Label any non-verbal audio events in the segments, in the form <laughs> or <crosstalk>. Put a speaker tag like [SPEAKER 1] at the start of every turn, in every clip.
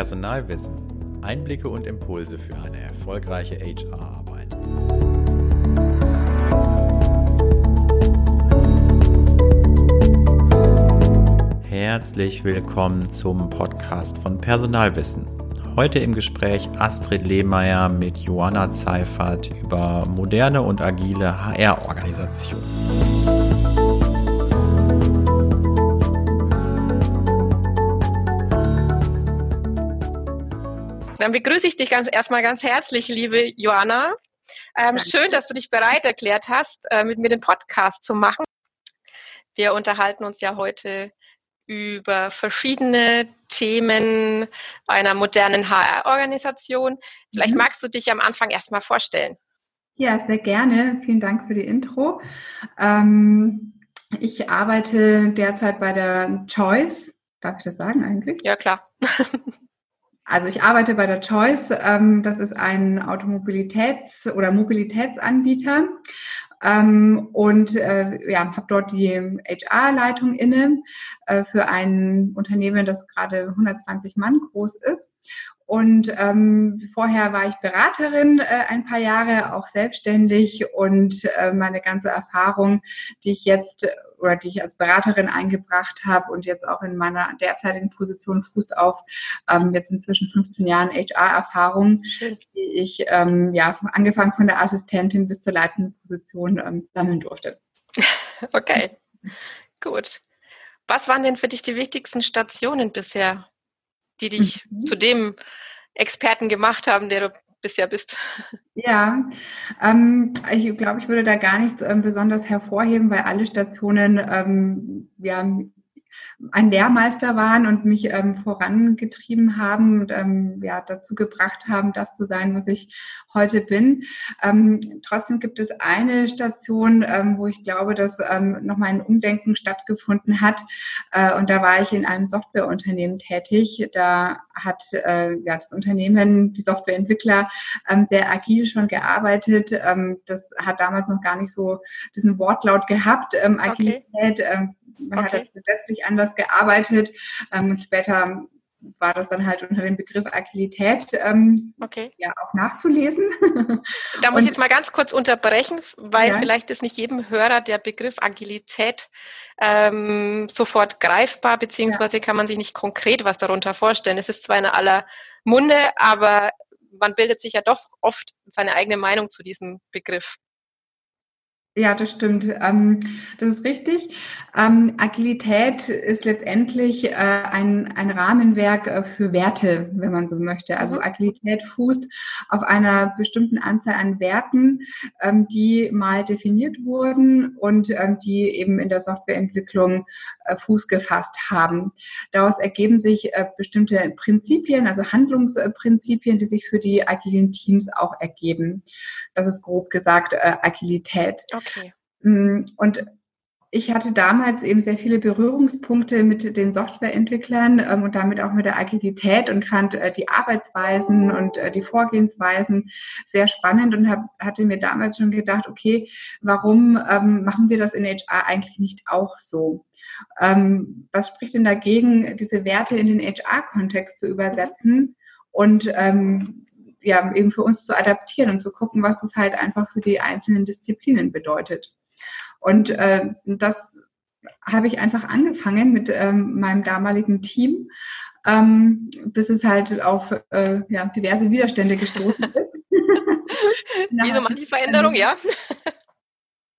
[SPEAKER 1] Personalwissen. Einblicke und Impulse für eine erfolgreiche HR-Arbeit. Herzlich willkommen zum Podcast von Personalwissen. Heute im Gespräch Astrid Lehmeier mit Johanna Zeifert über moderne und agile HR-Organisation.
[SPEAKER 2] Dann begrüße ich dich ganz, erstmal ganz herzlich, liebe Joanna. Ähm, schön, dass du dich bereit erklärt hast, äh, mit mir den Podcast zu machen. Wir unterhalten uns ja heute über verschiedene Themen einer modernen HR-Organisation. Vielleicht mhm. magst du dich am Anfang erstmal vorstellen.
[SPEAKER 3] Ja, sehr gerne. Vielen Dank für die Intro. Ähm, ich arbeite derzeit bei der Choice. Darf ich das sagen eigentlich?
[SPEAKER 2] Ja, klar. <laughs>
[SPEAKER 3] Also ich arbeite bei der Choice. Ähm, das ist ein Automobilitäts- oder Mobilitätsanbieter. Ähm, und äh, ja, habe dort die HR-Leitung inne äh, für ein Unternehmen, das gerade 120 Mann groß ist. Und ähm, vorher war ich Beraterin äh, ein paar Jahre, auch selbstständig und äh, meine ganze Erfahrung, die ich jetzt oder die ich als Beraterin eingebracht habe und jetzt auch in meiner derzeitigen Position fußt auf ähm, jetzt inzwischen 15 Jahren HR-Erfahrung, die ich ähm, ja angefangen von der Assistentin bis zur leitenden Position ähm, sammeln durfte. <laughs>
[SPEAKER 2] Okay, gut. Was waren denn für dich die wichtigsten Stationen bisher? Die dich mhm. zu dem Experten gemacht haben, der du bisher bist?
[SPEAKER 3] Ja, ähm, ich glaube, ich würde da gar nichts ähm, besonders hervorheben, weil alle Stationen ähm, ja, ein Lehrmeister waren und mich ähm, vorangetrieben haben und ähm, ja, dazu gebracht haben, das zu sein, was ich heute bin. Ähm, trotzdem gibt es eine Station, ähm, wo ich glaube, dass ähm, nochmal ein Umdenken stattgefunden hat. Äh, und da war ich in einem Softwareunternehmen tätig. Da hat äh, ja, das Unternehmen, die Softwareentwickler, ähm, sehr agil schon gearbeitet. Das hat damals noch gar nicht so diesen Wortlaut gehabt, Agilität. Okay. Man okay. hat gesetzlich anders gearbeitet ähm, und später war das dann halt unter dem Begriff Agilität ähm, okay. ja auch nachzulesen.
[SPEAKER 2] Da muss ich jetzt mal ganz kurz unterbrechen, weil ja. vielleicht ist nicht jedem Hörer der Begriff Agilität ähm, sofort greifbar, beziehungsweise ja. kann man sich nicht konkret was darunter vorstellen. Es ist zwar in aller Munde, aber man bildet sich ja doch oft seine eigene Meinung zu diesem Begriff.
[SPEAKER 3] Ja, das stimmt. Ähm, das ist richtig. Ähm, Agilität ist letztendlich äh, ein, ein Rahmenwerk äh, für Werte, wenn man so möchte. Also mhm. Agilität fußt auf einer bestimmten Anzahl an Werten, ähm, die mal definiert wurden und die eben in der Softwareentwicklung Fuß gefasst haben. Daraus ergeben sich bestimmte Prinzipien, also Handlungsprinzipien, die sich für die agilen Teams auch ergeben. Das ist grob gesagt Agilität.
[SPEAKER 2] Okay.
[SPEAKER 3] Mm, und ich hatte damals eben sehr viele Berührungspunkte mit den Softwareentwicklern ähm, und damit auch mit der Agilität und fand äh, die Arbeitsweisen und äh, die Vorgehensweisen sehr spannend und hab, hatte mir damals schon gedacht, okay, warum ähm, machen wir das in HR eigentlich nicht auch so? Ähm, was spricht denn dagegen, diese Werte in den HR-Kontext zu übersetzen? Und ähm, ja, eben für uns zu adaptieren und zu gucken, was es halt einfach für die einzelnen Disziplinen bedeutet. Und äh, das habe ich einfach angefangen mit ähm, meinem damaligen Team, ähm, bis es halt auf äh, ja, diverse Widerstände gestoßen ist.
[SPEAKER 2] Wie so manche Veränderung, ja.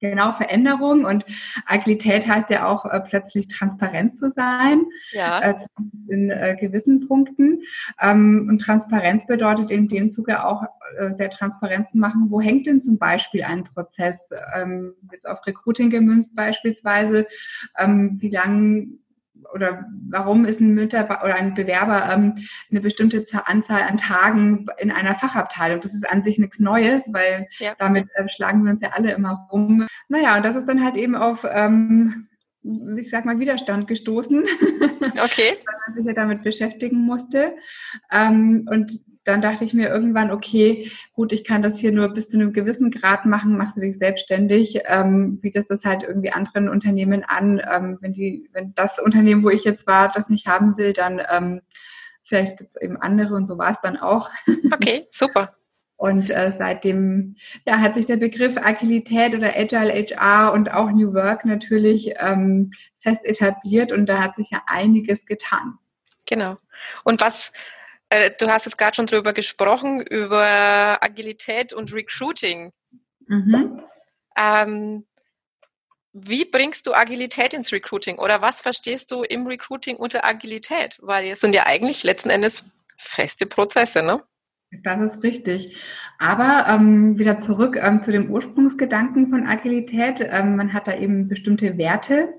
[SPEAKER 3] Genau, Veränderung und Agilität heißt ja auch äh, plötzlich transparent zu sein, ja. äh, in äh, gewissen Punkten. Ähm, und Transparenz bedeutet in dem Zuge auch äh, sehr transparent zu machen, wo hängt denn zum Beispiel ein Prozess, ähm, jetzt auf Recruiting gemünzt beispielsweise, ähm, wie lange oder warum ist ein Mitarbeiter oder ein Bewerber ähm, eine bestimmte Anzahl an Tagen in einer Fachabteilung? Das ist an sich nichts Neues, weil ja. damit äh, schlagen wir uns ja alle immer rum. Naja, und das ist dann halt eben auf, ähm, ich sag mal, Widerstand gestoßen. <laughs>
[SPEAKER 2] Okay.
[SPEAKER 3] weil man sich ja damit beschäftigen musste. Ähm, und dann dachte ich mir irgendwann, okay, gut, ich kann das hier nur bis zu einem gewissen Grad machen, machst du dich selbstständig, ähm, bietest das halt irgendwie anderen Unternehmen an. Ähm, wenn die, wenn das Unternehmen, wo ich jetzt war, das nicht haben will, dann ähm, Vielleicht gibt es eben andere und so war es dann auch. <laughs>
[SPEAKER 2] Okay, super.
[SPEAKER 3] Und äh, seitdem ja, hat sich der Begriff Agilität oder Agile HR und auch New Work natürlich ähm, fest etabliert und da hat sich ja einiges getan.
[SPEAKER 2] Genau. Und was, äh, du hast jetzt gerade schon drüber gesprochen, über Agilität und Recruiting. Mhm. Ähm, wie bringst du Agilität ins Recruiting oder was verstehst du im Recruiting unter Agilität? Weil es sind ja eigentlich letzten Endes feste Prozesse, ne?
[SPEAKER 3] Das ist richtig. Aber ähm, wieder zurück ähm, zu dem Ursprungsgedanken von Agilität. Ähm, man hat da eben bestimmte Werte,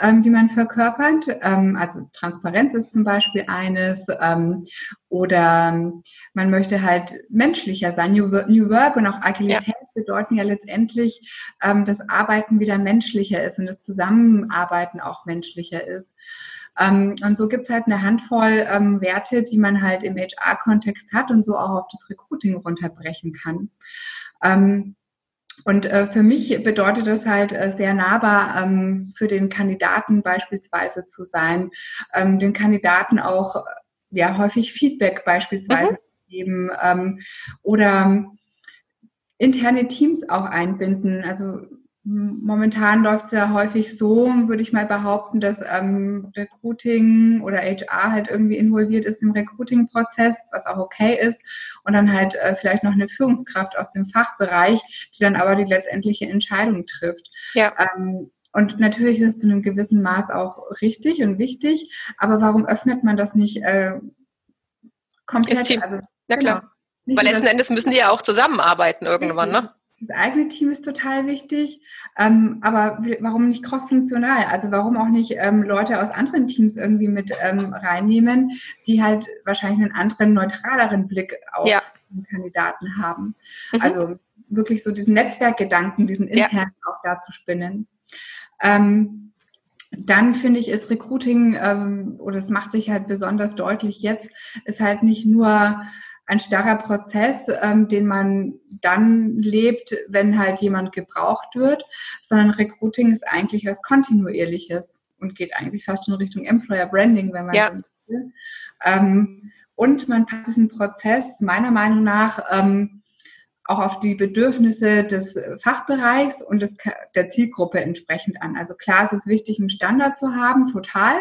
[SPEAKER 3] ähm, die man verkörpert. Ähm, also Transparenz ist zum Beispiel eines. Ähm, oder man möchte halt menschlicher sein. New, New Work und auch Agilität ja. bedeuten ja letztendlich, ähm, dass Arbeiten wieder menschlicher ist und das Zusammenarbeiten auch menschlicher ist. Ähm, und so gibt es halt eine Handvoll ähm, Werte, die man halt im HR-Kontext hat und so auch auf das Recruiting runterbrechen kann. Ähm, und äh, für mich bedeutet das halt äh, sehr nahbar ähm, für den Kandidaten beispielsweise zu sein, ähm, den Kandidaten auch ja häufig Feedback beispielsweise mhm. geben ähm, oder interne Teams auch einbinden. Also Momentan läuft es ja häufig so, würde ich mal behaupten, dass ähm, Recruiting oder HR halt irgendwie involviert ist im Recruiting-Prozess, was auch okay ist. Und dann halt äh, vielleicht noch eine Führungskraft aus dem Fachbereich, die dann aber die letztendliche Entscheidung trifft. Ja. Ähm, und natürlich ist es zu einem gewissen Maß auch richtig und wichtig, aber warum öffnet man das nicht äh, komplett?
[SPEAKER 2] Also, ja klar. Genau. Weil letzten Endes müssen die ja auch zusammenarbeiten irgendwann,
[SPEAKER 3] richtig. ne? Das eigene Team ist total wichtig, ähm, aber warum nicht crossfunktional? Also warum auch nicht ähm, Leute aus anderen Teams irgendwie mit ähm, reinnehmen, die halt wahrscheinlich einen anderen, neutraleren Blick auf ja. den Kandidaten haben. Mhm. Also wirklich so diesen Netzwerkgedanken, diesen internen ja. auch da zu spinnen. Ähm, dann finde ich, ist Recruiting, ähm, oder es macht sich halt besonders deutlich jetzt, ist halt nicht nur ein starrer Prozess, ähm, den man dann lebt, wenn halt jemand gebraucht wird, sondern Recruiting ist eigentlich was Kontinuierliches und geht eigentlich fast schon Richtung Employer Branding, wenn man ja. so will. Ähm, und man passt diesen Prozess meiner Meinung nach ähm, auch auf die Bedürfnisse des Fachbereichs und des, der Zielgruppe entsprechend an. Also klar, es ist wichtig, einen Standard zu haben, total.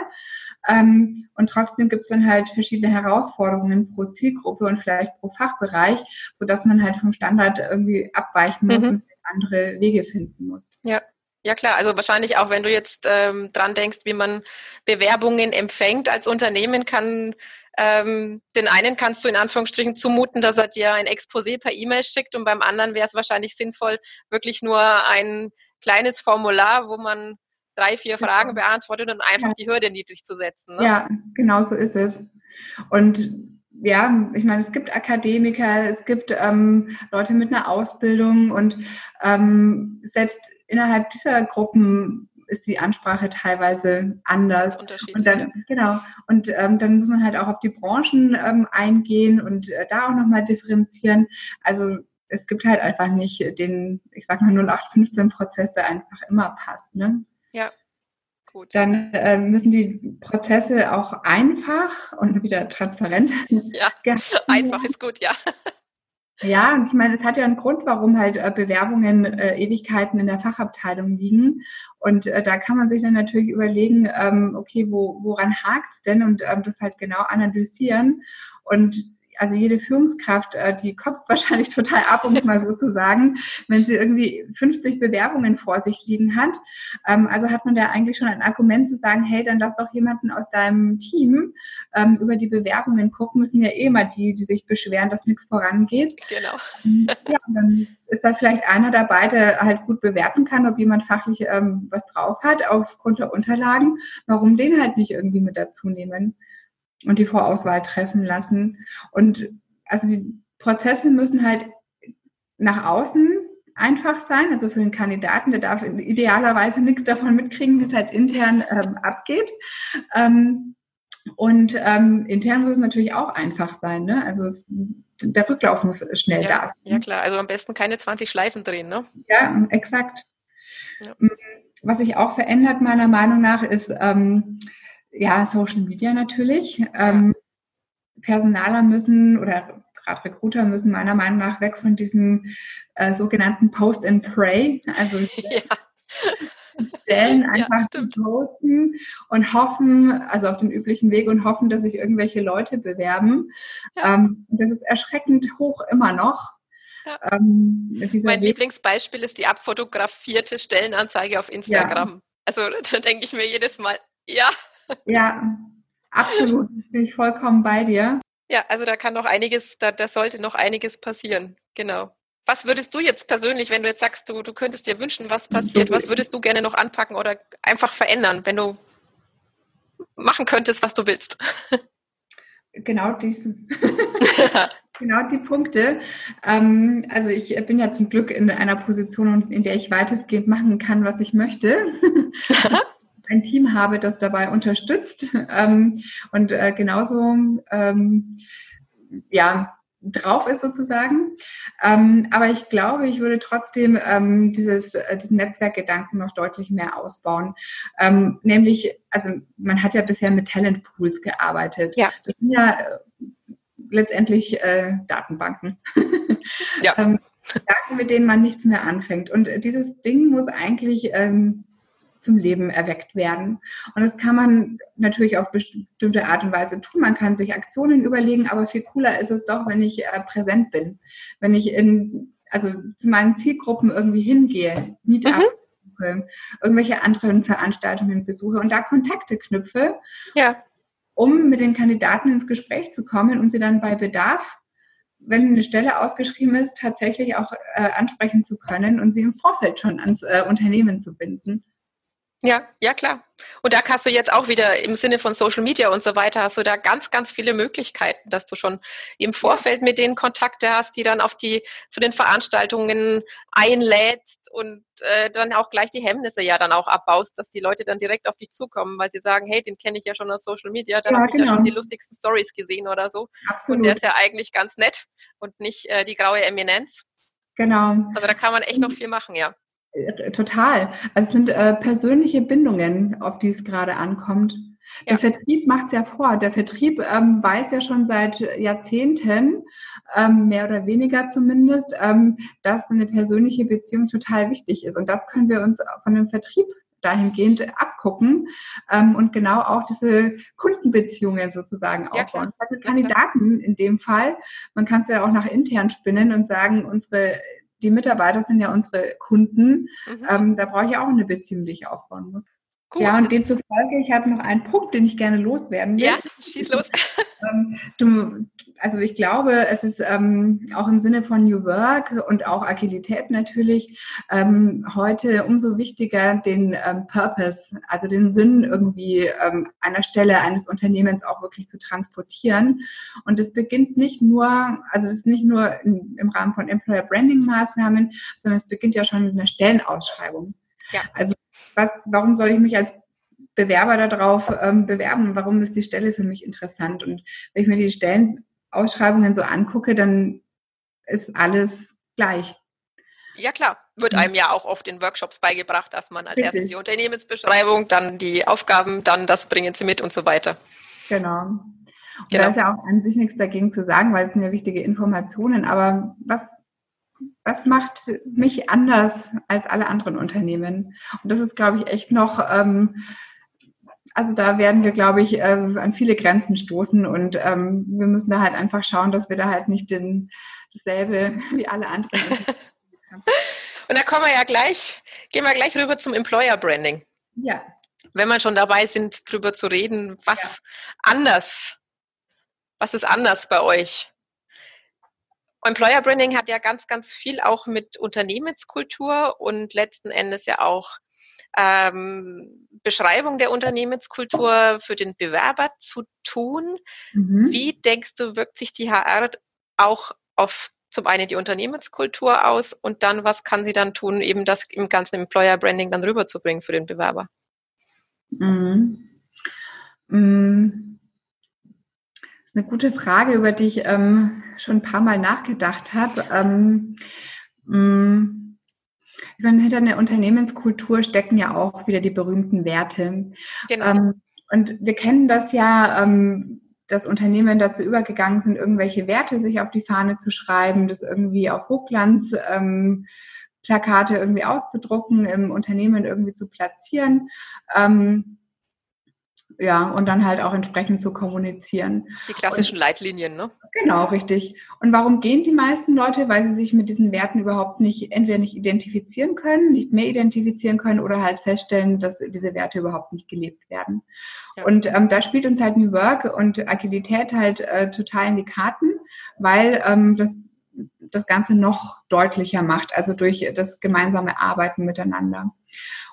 [SPEAKER 3] Ähm, und trotzdem gibt es dann halt verschiedene Herausforderungen pro Zielgruppe und vielleicht pro Fachbereich, sodass man halt vom Standard irgendwie abweichen muss mhm. und andere Wege finden muss.
[SPEAKER 2] Ja. Ja klar, also wahrscheinlich auch, wenn du jetzt ähm, dran denkst, wie man Bewerbungen empfängt als Unternehmen, kann ähm, den einen kannst du in Anführungsstrichen zumuten, dass er dir ein Exposé per E-Mail schickt und beim anderen wäre es wahrscheinlich sinnvoll, wirklich nur ein kleines Formular, wo man drei, vier genau. Fragen beantwortet und einfach ja. die Hürde niedrig zu setzen.
[SPEAKER 3] Ne? Ja, genau so ist es. Und ja, ich meine, es gibt Akademiker, es gibt ähm, Leute mit einer Ausbildung und ähm, selbst innerhalb dieser Gruppen ist die Ansprache teilweise anders. Und dann, genau. Und ähm, dann muss man halt auch auf die Branchen ähm, eingehen und äh, da auch nochmal differenzieren. Also es gibt halt einfach nicht den, ich sag mal, 0815-Prozess, der einfach immer passt. Ne?
[SPEAKER 2] Ja, gut.
[SPEAKER 3] Dann äh, müssen die Prozesse auch einfach und wieder transparent. <laughs>
[SPEAKER 2] Ja, einfach ist gut, ja.
[SPEAKER 3] Ja, und ich meine, es hat ja einen Grund, warum halt äh, Bewerbungen äh, Ewigkeiten in der Fachabteilung liegen. Und äh, da kann man sich dann natürlich überlegen, ähm, okay, wo, woran hakt's denn? Und ähm, das halt genau analysieren. Und also jede Führungskraft, äh, die kotzt <laughs> wahrscheinlich total ab, um es mal so zu sagen, wenn sie irgendwie 50 Bewerbungen vor sich liegen hat. Ähm, also hat man da eigentlich schon ein Argument zu sagen, hey, dann lass doch jemanden aus deinem Team ähm, über die Bewerbungen gucken. Das sind ja eh immer die, die sich beschweren, dass nichts vorangeht.
[SPEAKER 2] Genau.
[SPEAKER 3] Ähm, ja, und dann ist da vielleicht einer dabei, der halt gut bewerten kann, ob jemand fachlich was drauf hat aufgrund der Unterlagen. Warum den halt nicht irgendwie mit dazu nehmen? Und die Vorauswahl treffen lassen. Und also die Prozesse müssen halt nach außen einfach sein, also für den Kandidaten, der darf idealerweise nichts davon mitkriegen, wie es halt intern ähm, abgeht. Ähm, und ähm, intern muss es natürlich auch einfach sein, ne? Also es, der Rücklauf muss schnell
[SPEAKER 2] ja,
[SPEAKER 3] da sein.
[SPEAKER 2] Ja klar, also am besten keine 20 Schleifen drehen, ne?
[SPEAKER 3] Ja, exakt. Ja. Was sich auch verändert, meiner Meinung nach, ist, ähm, ja, Social Media natürlich. Ähm, Personaler müssen oder gerade Recruiter müssen meiner Meinung nach weg von diesem äh, sogenannten Post and Pray, also <laughs> ja. Stellen einfach ja, zu posten und hoffen, also auf den üblichen Weg und hoffen, dass sich irgendwelche Leute bewerben. Ja. Ähm, das ist erschreckend hoch immer noch.
[SPEAKER 2] Ja. Ähm, mein Weg Lieblingsbeispiel ist die abfotografierte Stellenanzeige auf Instagram. Also <laughs> da denke ich mir jedes Mal, ja.
[SPEAKER 3] Ja, absolut. <laughs> Bin ich vollkommen bei dir.
[SPEAKER 2] Ja, also da kann noch einiges, da, da sollte noch einiges passieren. Genau. Was würdest du jetzt persönlich, wenn du jetzt sagst, du, du könntest dir wünschen, was passiert, was würdest du gerne noch anpacken oder einfach verändern, wenn du machen könntest, was du willst? <laughs>
[SPEAKER 3] Genau diesen. <laughs> genau die Punkte. Ähm, also ich bin ja zum Glück in einer Position, in der ich weitestgehend machen kann, was ich möchte. Ein Team habe, das dabei unterstützt <laughs> ähm, und äh, genauso ähm, ja drauf ist sozusagen. Ähm, aber ich glaube, ich würde trotzdem ähm, dieses, äh, diesen Netzwerkgedanken noch deutlich mehr ausbauen. Ähm, nämlich, also man hat ja bisher mit Talentpools gearbeitet. Ja. Das sind ja äh, letztendlich äh, Datenbanken. Ja. <laughs> Ähm, Daten, mit denen man nichts mehr anfängt. Und dieses Ding muss eigentlich ähm, zum Leben erweckt werden. Und das kann man natürlich auf bestimmte Art und Weise tun. Man kann sich Aktionen überlegen, aber viel cooler ist es doch, wenn ich äh, präsent bin. Wenn ich in, also zu meinen Zielgruppen irgendwie hingehe, Meetups mhm. irgendwelche anderen Veranstaltungen besuche und da Kontakte knüpfe. Ja. Um mit den Kandidaten ins Gespräch zu kommen und sie dann bei Bedarf wenn eine Stelle ausgeschrieben ist, tatsächlich auch äh, ansprechen zu können und sie im Vorfeld schon ans äh, Unternehmen zu binden.
[SPEAKER 2] Ja, ja klar. Und da hast du jetzt auch wieder im Sinne von Social Media und so weiter, hast du da ganz, ganz viele Möglichkeiten, dass du schon im Vorfeld mit denen Kontakte hast, die dann auf die zu den Veranstaltungen einlädst und äh, dann auch gleich die Hemmnisse ja dann auch abbaust, dass die Leute dann direkt auf dich zukommen, weil sie sagen, hey, den kenne ich ja schon aus Social Media, da ja, habe ich ja schon genau. die lustigsten Stories gesehen oder so. Absolut. Und der ist ja eigentlich ganz nett und nicht äh, die graue Eminenz.
[SPEAKER 3] Genau.
[SPEAKER 2] Also da kann man echt noch viel machen, ja.
[SPEAKER 3] Äh, total. Also es sind äh, persönliche Bindungen, auf die es gerade ankommt. Der ja. Vertrieb macht es ja vor. Der Vertrieb ähm, weiß ja schon seit Jahrzehnten, ähm, mehr oder weniger zumindest, ähm, dass eine persönliche Beziehung total wichtig ist. Und das können wir uns von dem Vertrieb dahingehend abgucken ähm, und genau auch diese Kundenbeziehungen sozusagen ja, aufbauen. Das mit Kandidaten in dem Fall. Man kann es ja auch nach intern spinnen und sagen, unsere die Mitarbeiter sind ja unsere Kunden. Mhm. Ähm, da brauche ich auch eine Beziehung, die ich aufbauen muss. Gut. Ja, und demzufolge, ich habe noch einen Punkt, den ich gerne loswerden will.
[SPEAKER 2] Ja, schieß los. <laughs>
[SPEAKER 3] Ähm, du, also ich glaube, es ist ähm, auch im Sinne von New Work und auch Agilität natürlich ähm, heute umso wichtiger, den ähm, Purpose, also den Sinn irgendwie ähm, einer Stelle eines Unternehmens auch wirklich zu transportieren. Und es beginnt nicht nur, also das ist nicht nur in, im Rahmen von Employer Branding Maßnahmen, sondern es beginnt ja schon mit einer Stellenausschreibung. Ja. Also was, warum soll ich mich als Bewerber darauf ähm, bewerben? Warum ist die Stelle für mich interessant? Und wenn ich mir die Stellenausschreibungen so angucke, dann ist alles gleich.
[SPEAKER 2] Ja klar, wird mhm. einem ja auch oft in Workshops beigebracht, dass man als Richtig. erstes die Unternehmensbeschreibung, dann die Aufgaben, dann das bringen sie mit und so weiter.
[SPEAKER 3] Genau. Und genau. da ist ja auch an sich nichts dagegen zu sagen, weil es sind ja wichtige Informationen. Aber was was macht mich anders als alle anderen Unternehmen? Und das ist, glaube ich, echt noch, ähm, also da werden wir, glaube ich, äh, an viele Grenzen stoßen und ähm, wir müssen da halt einfach schauen, dass wir da halt nicht den, dasselbe wie alle anderen. <laughs>
[SPEAKER 2] und da kommen wir ja gleich, gehen wir gleich rüber zum Employer Branding.
[SPEAKER 3] Ja.
[SPEAKER 2] Wenn wir schon dabei sind, drüber zu reden, was ja. anders, was ist anders bei euch? Employer Branding hat ja ganz, ganz viel auch mit Unternehmenskultur und letzten Endes ja auch ähm, Beschreibung der Unternehmenskultur für den Bewerber zu tun. Mhm. Wie denkst du, wirkt sich die HR auch auf zum einen die Unternehmenskultur aus und dann, was kann sie dann tun, eben das im ganzen Employer Branding dann rüberzubringen für den Bewerber?
[SPEAKER 3] Mhm. Mhm eine gute Frage, über die ich ähm, schon ein paar Mal nachgedacht habe. Ähm, mm, ich meine, hinter einer Unternehmenskultur stecken ja auch wieder die berühmten Werte. Genau. Ähm, und wir kennen das ja, ähm, dass Unternehmen dazu übergegangen sind, irgendwelche Werte sich auf die Fahne zu schreiben, das irgendwie auf Hochglanz ähm, Plakate irgendwie auszudrucken, im Unternehmen irgendwie zu platzieren. Ähm, ja, und dann halt auch entsprechend zu kommunizieren.
[SPEAKER 2] Die klassischen
[SPEAKER 3] und,
[SPEAKER 2] Leitlinien, ne?
[SPEAKER 3] Genau, richtig. Und warum gehen die meisten Leute? Weil sie sich mit diesen Werten überhaupt nicht, entweder nicht identifizieren können, nicht mehr identifizieren können oder halt feststellen, dass diese Werte überhaupt nicht gelebt werden. Ja. Und ähm, da spielt uns halt New Work und Agilität halt äh, total in die Karten, weil ähm, das das Ganze noch deutlicher macht, also durch das gemeinsame Arbeiten miteinander.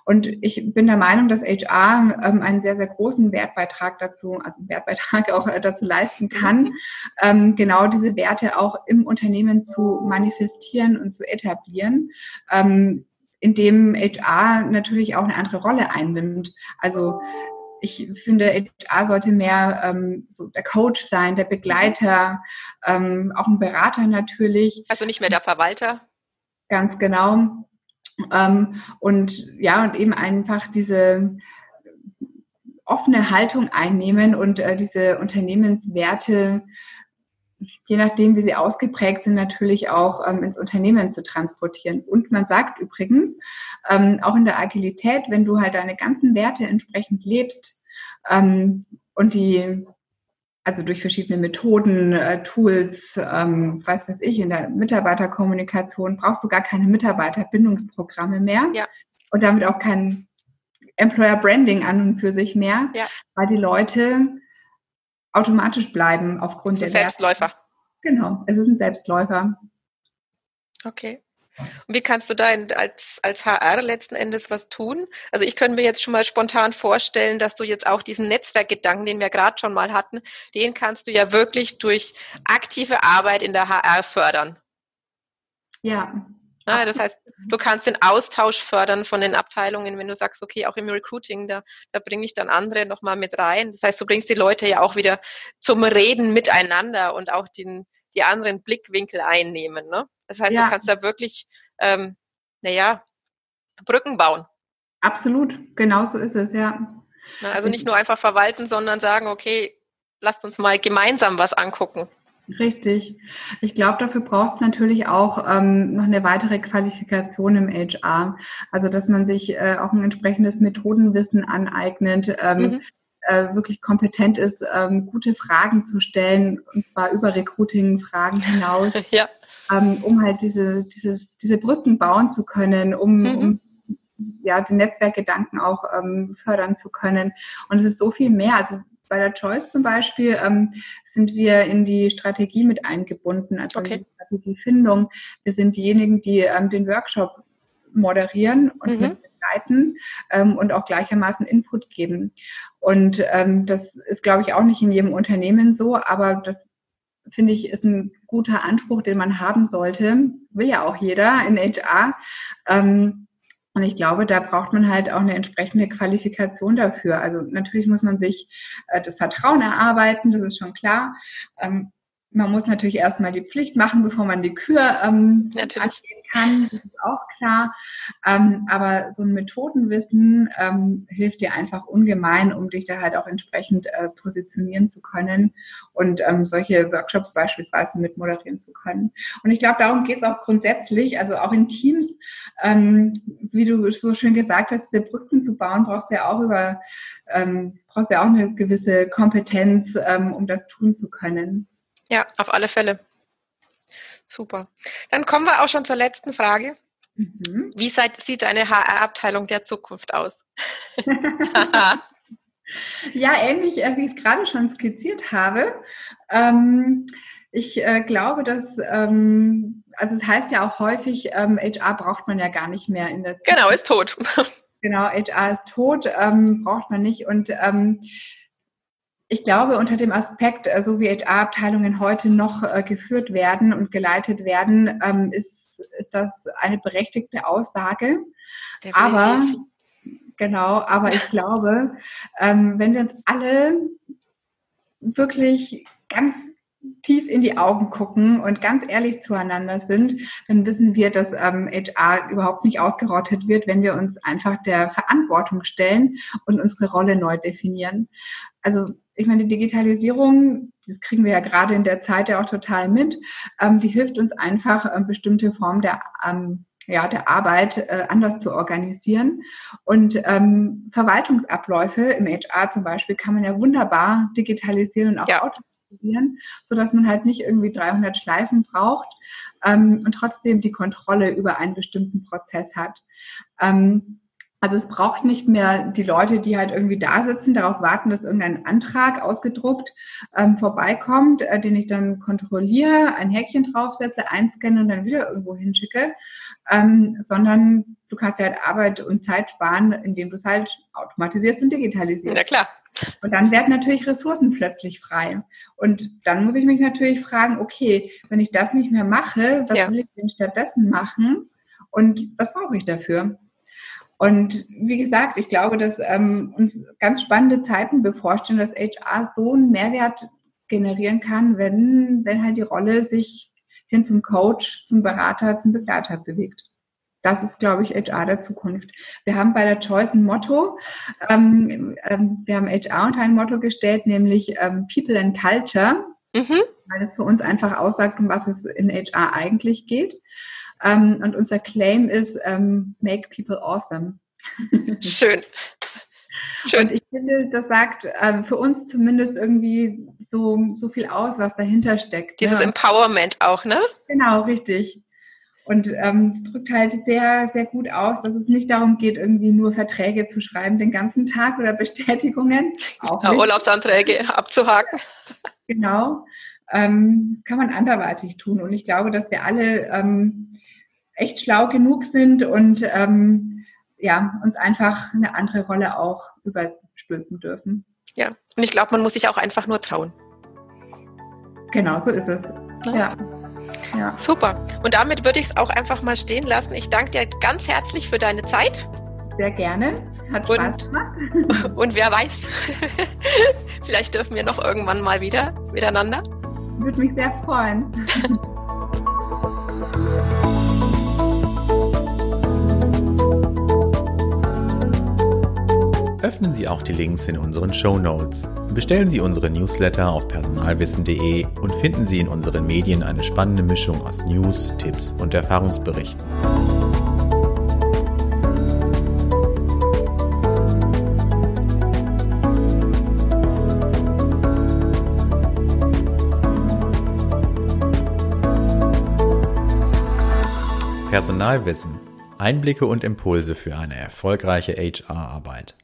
[SPEAKER 3] Und ich bin der Meinung, dass HR ähm, einen sehr, sehr großen Wertbeitrag dazu, also Wertbeitrag <laughs> auch äh, dazu leisten kann, ähm, genau diese Werte auch im Unternehmen zu manifestieren und zu etablieren. Ähm, indem HR natürlich auch eine andere Rolle einnimmt. Also ich finde, HR sollte mehr ähm, so der Coach sein, der Begleiter, ähm, auch ein Berater natürlich.
[SPEAKER 2] Also nicht mehr der Verwalter.
[SPEAKER 3] Ganz genau. Ähm, und ja, und eben einfach diese offene Haltung einnehmen und äh, diese Unternehmenswerte, je nachdem, wie sie ausgeprägt sind, natürlich auch ähm, ins Unternehmen zu transportieren. Und man sagt übrigens, ähm, auch in der Agilität, wenn du halt deine ganzen Werte entsprechend lebst ähm, und die also durch verschiedene Methoden, äh, Tools, ähm, weiß was ich, in der Mitarbeiterkommunikation brauchst du gar keine Mitarbeiterbindungsprogramme mehr ja. und damit auch kein Employer Branding an und für sich mehr, ja. weil die Leute automatisch bleiben aufgrund der
[SPEAKER 2] Selbstläufer.
[SPEAKER 3] Genau, es ist ein Selbstläufer.
[SPEAKER 2] Okay. Und wie kannst du da als, als HR letzten Endes was tun? Also ich könnte mir jetzt schon mal spontan vorstellen, dass du jetzt auch diesen Netzwerkgedanken, den wir gerade schon mal hatten, den kannst du ja wirklich durch aktive Arbeit in der HR fördern.
[SPEAKER 3] Ja.
[SPEAKER 2] ja das heißt, du kannst den Austausch fördern von den Abteilungen, wenn du sagst, okay, auch im Recruiting, da, da bringe ich dann andere nochmal mit rein. Das heißt, du bringst die Leute ja auch wieder zum Reden miteinander und auch den, die anderen Blickwinkel einnehmen. Ne? Das heißt, ja. du kannst da wirklich, ähm, naja, Brücken bauen.
[SPEAKER 3] Absolut, genau so ist es, ja.
[SPEAKER 2] Na, also nicht nur einfach verwalten, sondern sagen, okay, lasst uns mal gemeinsam was angucken.
[SPEAKER 3] Richtig. Ich glaube, dafür braucht es natürlich auch ähm, noch eine weitere Qualifikation im HR. Also, dass man sich äh, auch ein entsprechendes Methodenwissen aneignet, ähm, mhm äh, wirklich kompetent ist, ähm, gute Fragen zu stellen, und zwar über Recruiting-Fragen hinaus, <laughs> ja. Ähm, um halt diese, dieses, diese Brücken bauen zu können, um, mhm. um ja, den Netzwerkgedanken auch ähm, fördern zu können. Und es ist so viel mehr. Also bei der Choice zum Beispiel ähm, sind wir in die Strategie mit eingebunden, also okay. in die Strategiefindung. Wir sind diejenigen, die ähm, den Workshop moderieren und mhm. begleiten ähm, und auch gleichermaßen Input geben. Und ähm, das ist, glaube ich, auch nicht in jedem Unternehmen so, aber das finde ich, ist ein guter Anspruch, den man haben sollte. Will ja auch jeder in HR. Ähm, und ich glaube, da braucht man halt auch eine entsprechende Qualifikation dafür. Also natürlich muss man sich äh, das Vertrauen erarbeiten, das ist schon klar. Ähm, man muss natürlich erstmal die Pflicht machen, bevor man die Kür ähm, natürlich. kann. Das ist auch klar. Ähm, aber so ein Methodenwissen ähm, hilft dir einfach ungemein, um dich da halt auch entsprechend äh, positionieren zu können und ähm, solche Workshops beispielsweise mit moderieren zu können. Und ich glaube, darum geht es auch grundsätzlich, also auch in Teams, ähm, wie du so schön gesagt hast, diese Brücken zu bauen, brauchst du ja auch über ähm, brauchst ja auch eine gewisse Kompetenz, ähm, um das tun zu können.
[SPEAKER 2] Ja, auf alle Fälle. Super. Dann kommen wir auch schon zur letzten Frage. Mhm. Wie sieht eine HR-Abteilung der Zukunft aus? <laughs>
[SPEAKER 3] ja, ähnlich äh, wie ich es gerade schon skizziert habe. Ähm, ich äh, glaube, dass, ähm, also es heißt ja auch häufig, ähm, HR braucht man ja gar nicht mehr in der
[SPEAKER 2] Zukunft. Genau, ist tot. <laughs>
[SPEAKER 3] genau, HR ist tot, ähm, braucht man nicht. Und ähm, ich glaube, unter dem Aspekt, äh, so wie HR-Abteilungen heute noch äh, geführt werden und geleitet werden, ähm, ist, ist das eine berechtigte Aussage. Definitiv. Aber genau, aber ich glaube, ähm, wenn wir uns alle wirklich ganz tief in die Augen gucken und ganz ehrlich zueinander sind, dann wissen wir, dass ähm, HR überhaupt nicht ausgerottet wird, wenn wir uns einfach der Verantwortung stellen und unsere Rolle neu definieren. Also ich meine, die Digitalisierung, das kriegen wir ja gerade in der Zeit ja auch total mit, ähm, die hilft uns einfach, ähm, bestimmte Formen der, ähm, ja, der Arbeit äh, anders zu organisieren. Und ähm, Verwaltungsabläufe im HR zum Beispiel kann man ja wunderbar digitalisieren und auch ja. automatisieren, sodass man halt nicht irgendwie 300 Schleifen braucht ähm, und trotzdem die Kontrolle über einen bestimmten Prozess hat. Ähm, also es braucht nicht mehr die Leute, die halt irgendwie da sitzen, darauf warten, dass irgendein Antrag ausgedruckt ähm, vorbeikommt, äh, den ich dann kontrolliere, ein Häkchen draufsetze, einscanne und dann wieder irgendwo hinschicke, ähm, sondern du kannst ja halt Arbeit und Zeit sparen, indem du es halt automatisierst und digitalisierst.
[SPEAKER 2] Ja klar.
[SPEAKER 3] Und dann werden natürlich Ressourcen plötzlich frei. Und dann muss ich mich natürlich fragen, okay, wenn ich das nicht mehr mache, was ja. will ich denn stattdessen machen? Und was brauche ich dafür? Und wie gesagt, ich glaube, dass ähm, uns ganz spannende Zeiten bevorstehen, dass HR so einen Mehrwert generieren kann, wenn, wenn halt die Rolle sich hin zum Coach, zum Berater, zum Begleiter bewegt. Das ist, glaube ich, HR der Zukunft. Wir haben bei der Choice ein Motto. Ähm, ähm, wir haben HR unter ein Motto gestellt, nämlich ähm, People and Culture, mhm. weil es für uns einfach aussagt, um was es in HR eigentlich geht. Ähm, und unser Claim ist ähm, Make People Awesome.
[SPEAKER 2] Schön.
[SPEAKER 3] Schön. Und ich finde, das sagt ähm, für uns zumindest irgendwie so, so viel aus, was dahinter steckt.
[SPEAKER 2] Dieses ne? Empowerment auch, ne?
[SPEAKER 3] Genau, richtig. Und ähm, es drückt halt sehr, sehr gut aus, dass es nicht darum geht, irgendwie nur Verträge zu schreiben den ganzen Tag oder <laughs> Bestätigungen.
[SPEAKER 2] Auch ja, Urlaubsanträge abzuhaken.
[SPEAKER 3] Genau. Ähm, das kann man anderweitig tun. Und ich glaube, dass wir alle ähm, echt schlau genug sind und ähm, ja, uns einfach eine andere Rolle auch überstülpen dürfen.
[SPEAKER 2] Ja, und ich glaube, man muss sich auch einfach nur trauen.
[SPEAKER 3] Genau, so ist es. Ja. ja.
[SPEAKER 2] ja. Super. Und damit würde ich es auch einfach mal stehen lassen. Ich danke dir ganz herzlich für deine Zeit.
[SPEAKER 3] Sehr gerne. Hat Spaß und,
[SPEAKER 2] gemacht. <laughs> Und wer weiß, <laughs> vielleicht dürfen wir noch irgendwann mal wieder miteinander.
[SPEAKER 3] Würde mich sehr freuen.
[SPEAKER 1] Öffnen Sie auch die Links in unseren Show Notes. Bestellen Sie unsere Newsletter auf personalwissen.de und finden Sie in unseren Medien eine spannende Mischung aus News, Tipps und Erfahrungsberichten. Personalwissen. Einblicke und Impulse für eine erfolgreiche HR-Arbeit.